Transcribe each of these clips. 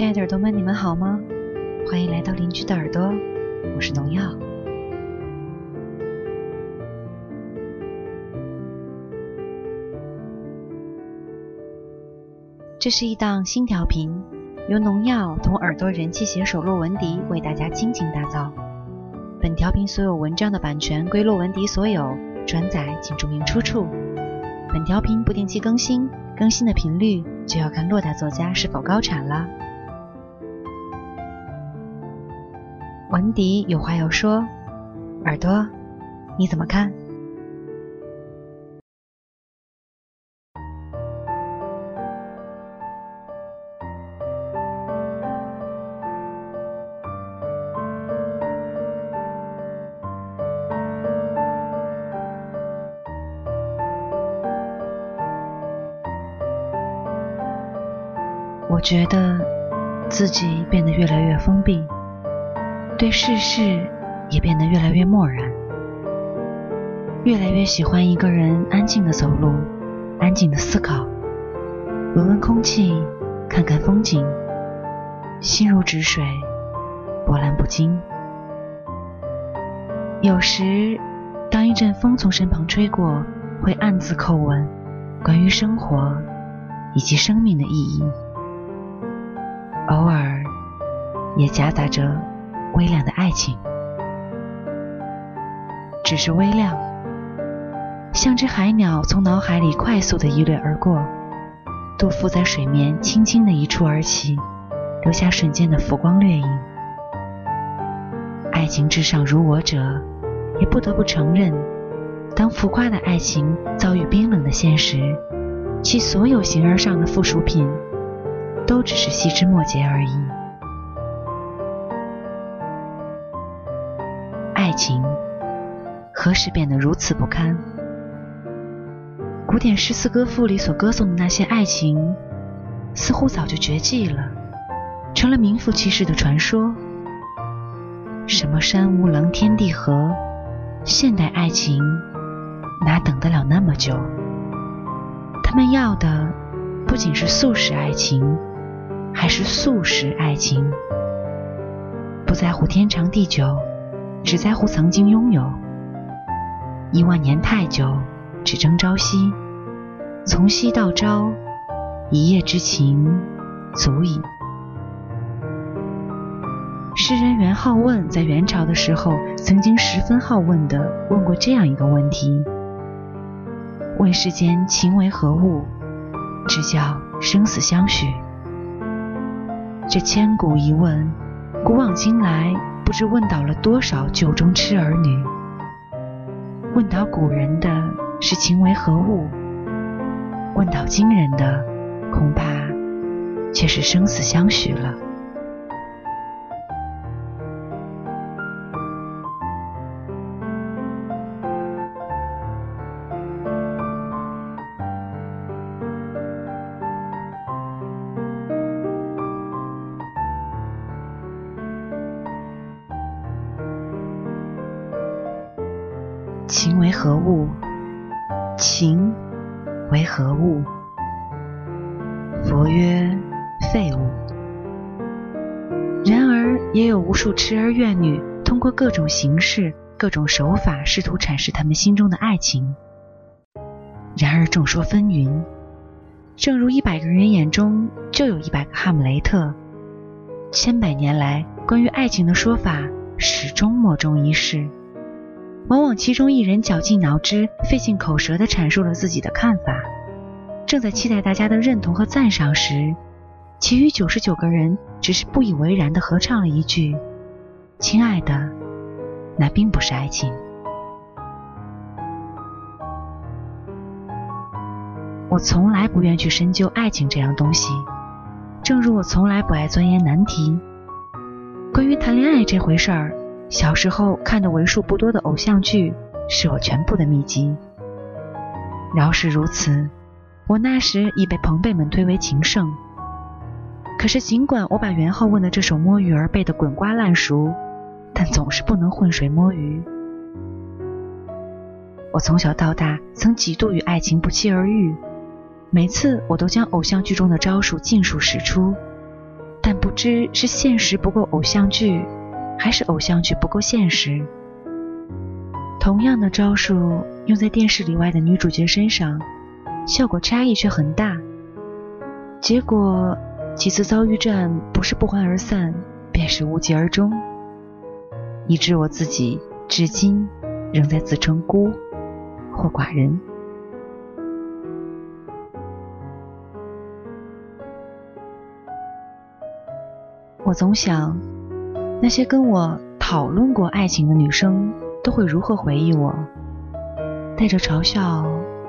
亲爱的耳朵们，你们好吗？欢迎来到邻居的耳朵，我是农药。这是一档新调频，由农药同耳朵人气写手洛文迪为大家倾情打造。本调频所有文章的版权归洛文迪所有，转载请注明出处。本调频不定期更新，更新的频率就要看洛大作家是否高产了。文迪有话要说，耳朵，你怎么看？我觉得自己变得越来越封闭。对世事也变得越来越漠然，越来越喜欢一个人安静的走路，安静的思考，闻闻空气，看看风景，心如止水，波澜不惊。有时，当一阵风从身旁吹过，会暗自叩问关于生活以及生命的意义，偶尔也夹杂着。微亮的爱情，只是微亮，像只海鸟从脑海里快速的一掠而过，杜甫在水面轻轻的一触而起，留下瞬间的浮光掠影。爱情至上如我者，也不得不承认，当浮夸的爱情遭遇冰冷的现实，其所有形而上的附属品，都只是细枝末节而已。爱情何时变得如此不堪？古典诗词歌赋里所歌颂的那些爱情，似乎早就绝迹了，成了名副其实的传说。什么山无棱，天地合，现代爱情哪等得了那么久？他们要的不仅是速食爱情，还是速食爱情，不在乎天长地久。只在乎曾经拥有，一万年太久，只争朝夕。从夕到朝，一夜之情足矣。诗人元好问在元朝的时候，曾经十分好问的问过这样一个问题：问世间情为何物？只叫生死相许。这千古一问，古往今来。不知问倒了多少酒中痴儿女，问倒古人的是情为何物，问倒今人的恐怕却是生死相许了。情为何物？情为何物？佛曰：废物。然而，也有无数痴儿怨女，通过各种形式、各种手法，试图阐释他们心中的爱情。然而，众说纷纭。正如一百个人眼中就有一百个哈姆雷特。千百年来，关于爱情的说法始终莫衷一是。往往其中一人绞尽脑汁、费尽口舌地阐述了自己的看法，正在期待大家的认同和赞赏时，其余九十九个人只是不以为然地合唱了一句：“亲爱的，那并不是爱情。”我从来不愿去深究爱情这样东西，正如我从来不爱钻研难题。关于谈恋爱这回事儿。小时候看的为数不多的偶像剧，是我全部的秘籍。饶是如此，我那时已被朋辈们推为情圣。可是，尽管我把元好问的这首《摸鱼儿》背得滚瓜烂熟，但总是不能浑水摸鱼。我从小到大曾几度与爱情不期而遇，每次我都将偶像剧中的招数尽数使出，但不知是现实不够偶像剧，还是偶像剧不够现实。同样的招数用在电视里外的女主角身上，效果差异却很大。结果几次遭遇战，不是不欢而散，便是无疾而终，以致我自己至今仍在自称孤或寡人。我总想，那些跟我讨论过爱情的女生。都会如何回忆我？带着嘲笑，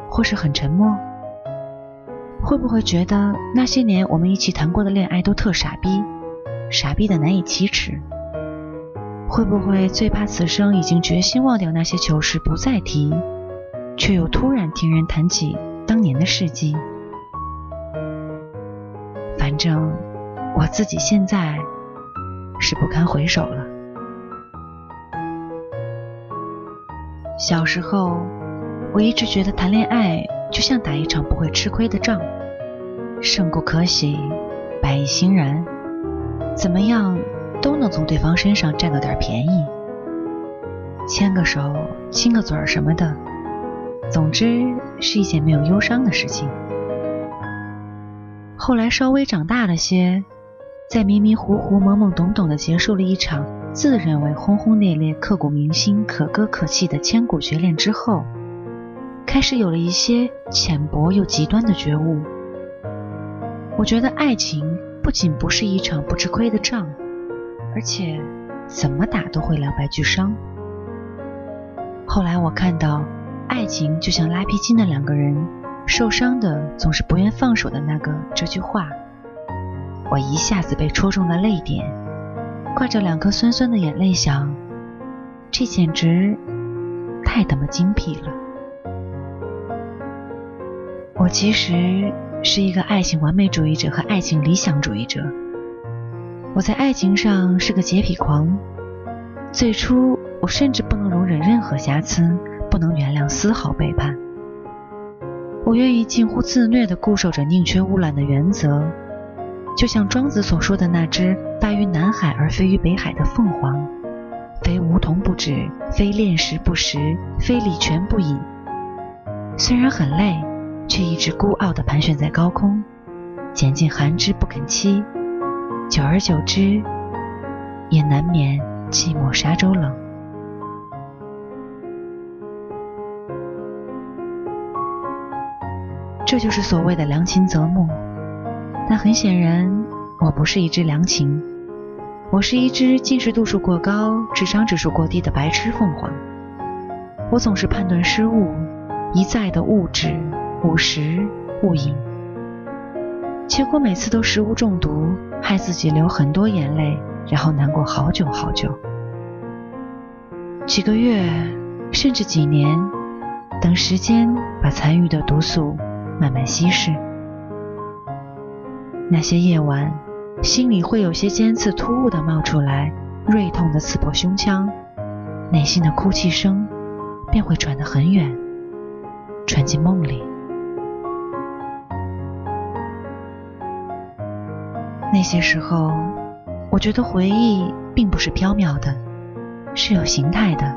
或是很沉默？会不会觉得那些年我们一起谈过的恋爱都特傻逼，傻逼的难以启齿？会不会最怕此生已经决心忘掉那些糗事不再提，却又突然听人谈起当年的事迹？反正我自己现在是不堪回首了。小时候，我一直觉得谈恋爱就像打一场不会吃亏的仗，胜过可喜，百依欣然，怎么样都能从对方身上占到点便宜，牵个手、亲个嘴儿什么的，总之是一件没有忧伤的事情。后来稍微长大了些，在迷迷糊糊、懵懵懂懂的结束了一场。自认为轰轰烈烈、刻骨铭心、可歌可泣的千古绝恋之后，开始有了一些浅薄又极端的觉悟。我觉得爱情不仅不是一场不吃亏的仗，而且怎么打都会两败俱伤。后来我看到，爱情就像拉皮筋的两个人，受伤的总是不愿放手的那个这句话，我一下子被戳中了泪点。挂着两颗酸酸的眼泪，想，这简直太他妈精辟了。我其实是一个爱情完美主义者和爱情理想主义者。我在爱情上是个洁癖狂。最初，我甚至不能容忍任何瑕疵，不能原谅丝毫背叛。我愿意近乎自虐地固守着宁缺毋滥的原则。就像庄子所说的那只发于南海而飞于北海的凤凰，非梧桐不止，非炼石不食，非礼泉不饮。虽然很累，却一直孤傲地盘旋在高空，拣尽寒枝不肯栖。久而久之，也难免寂寞沙洲冷。这就是所谓的良禽择木。但很显然，我不是一只良禽，我是一只近视度数过高、智商指数过低的白痴凤凰。我总是判断失误，一再的误止、误食、误饮，结果每次都食物中毒，害自己流很多眼泪，然后难过好久好久，几个月甚至几年，等时间把残余的毒素慢慢稀释。那些夜晚，心里会有些尖刺突兀的冒出来，锐痛的刺破胸腔，内心的哭泣声便会传得很远，传进梦里。那些时候，我觉得回忆并不是飘渺的，是有形态的，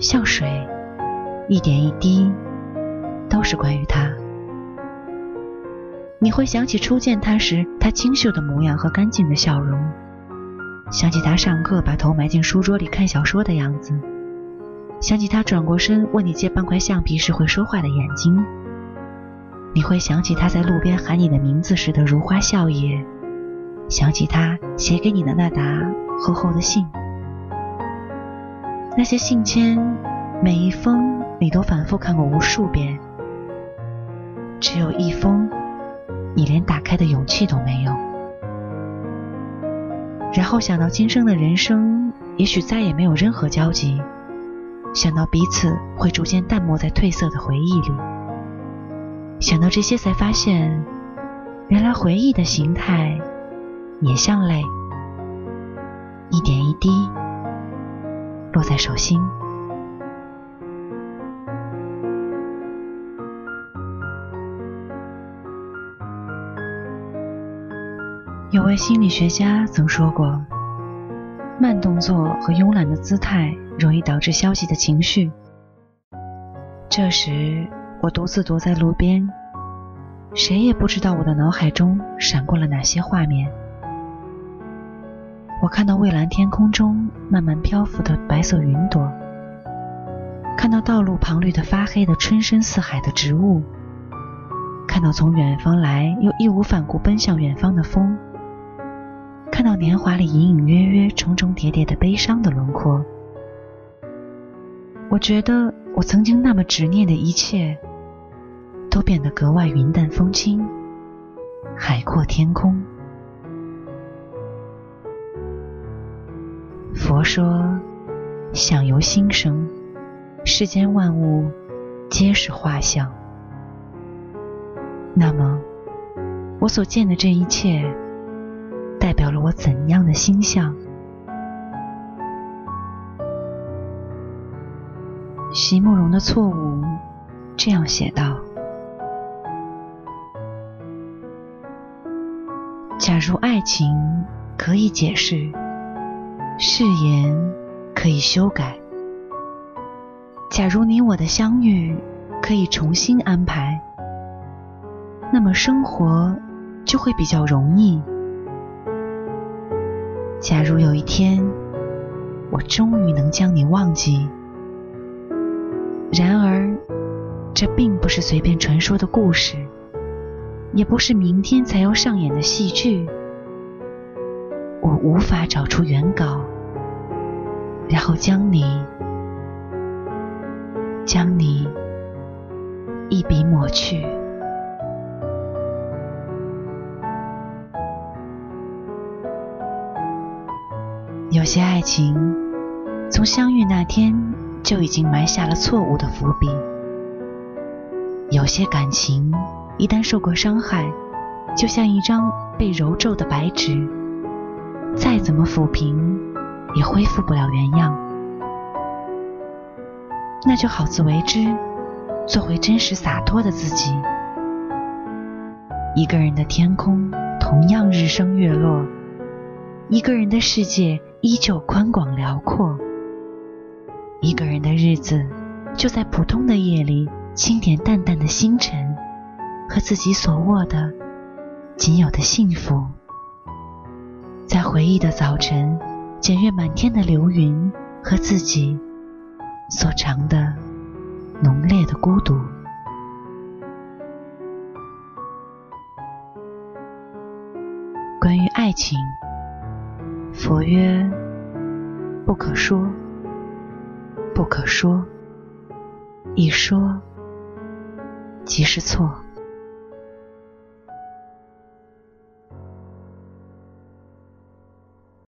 像水，一点一滴，都是关于他。你会想起初见他时，他清秀的模样和干净的笑容；想起他上课把头埋进书桌里看小说的样子；想起他转过身问你借半块橡皮时会说话的眼睛；你会想起他在路边喊你的名字时的如花笑靥；想起他写给你的那沓厚厚的信。那些信笺，每一封你都反复看过无数遍，只有一封。你连打开的勇气都没有，然后想到今生的人生也许再也没有任何交集，想到彼此会逐渐淡漠在褪色的回忆里，想到这些才发现，原来回忆的形态也像泪，一点一滴落在手心。有位心理学家曾说过，慢动作和慵懒的姿态容易导致消极的情绪。这时，我独自躲在路边，谁也不知道我的脑海中闪过了哪些画面。我看到蔚蓝天空中慢慢漂浮的白色云朵，看到道路旁绿得发黑的春深似海的植物，看到从远方来又义无反顾奔向远方的风。看到年华里隐隐约约、重重叠叠的悲伤的轮廓，我觉得我曾经那么执念的一切，都变得格外云淡风轻、海阔天空。佛说：“相由心生，世间万物皆是画像。”那么，我所见的这一切。代表了我怎样的心象？席慕容的错误这样写道：假如爱情可以解释，誓言可以修改；假如你我的相遇可以重新安排，那么生活就会比较容易。假如有一天，我终于能将你忘记，然而，这并不是随便传说的故事，也不是明天才要上演的戏剧。我无法找出原稿，然后将你，将你一笔抹去。有些爱情从相遇那天就已经埋下了错误的伏笔，有些感情一旦受过伤害，就像一张被揉皱的白纸，再怎么抚平也恢复不了原样。那就好自为之，做回真实洒脱的自己。一个人的天空同样日升月落，一个人的世界。依旧宽广辽阔。一个人的日子，就在普通的夜里，清点淡淡的星辰，和自己所握的仅有的幸福。在回忆的早晨，检阅满天的流云和自己所尝的浓烈的孤独。关于爱情。佛曰：“不可说，不可说，一说即是错。”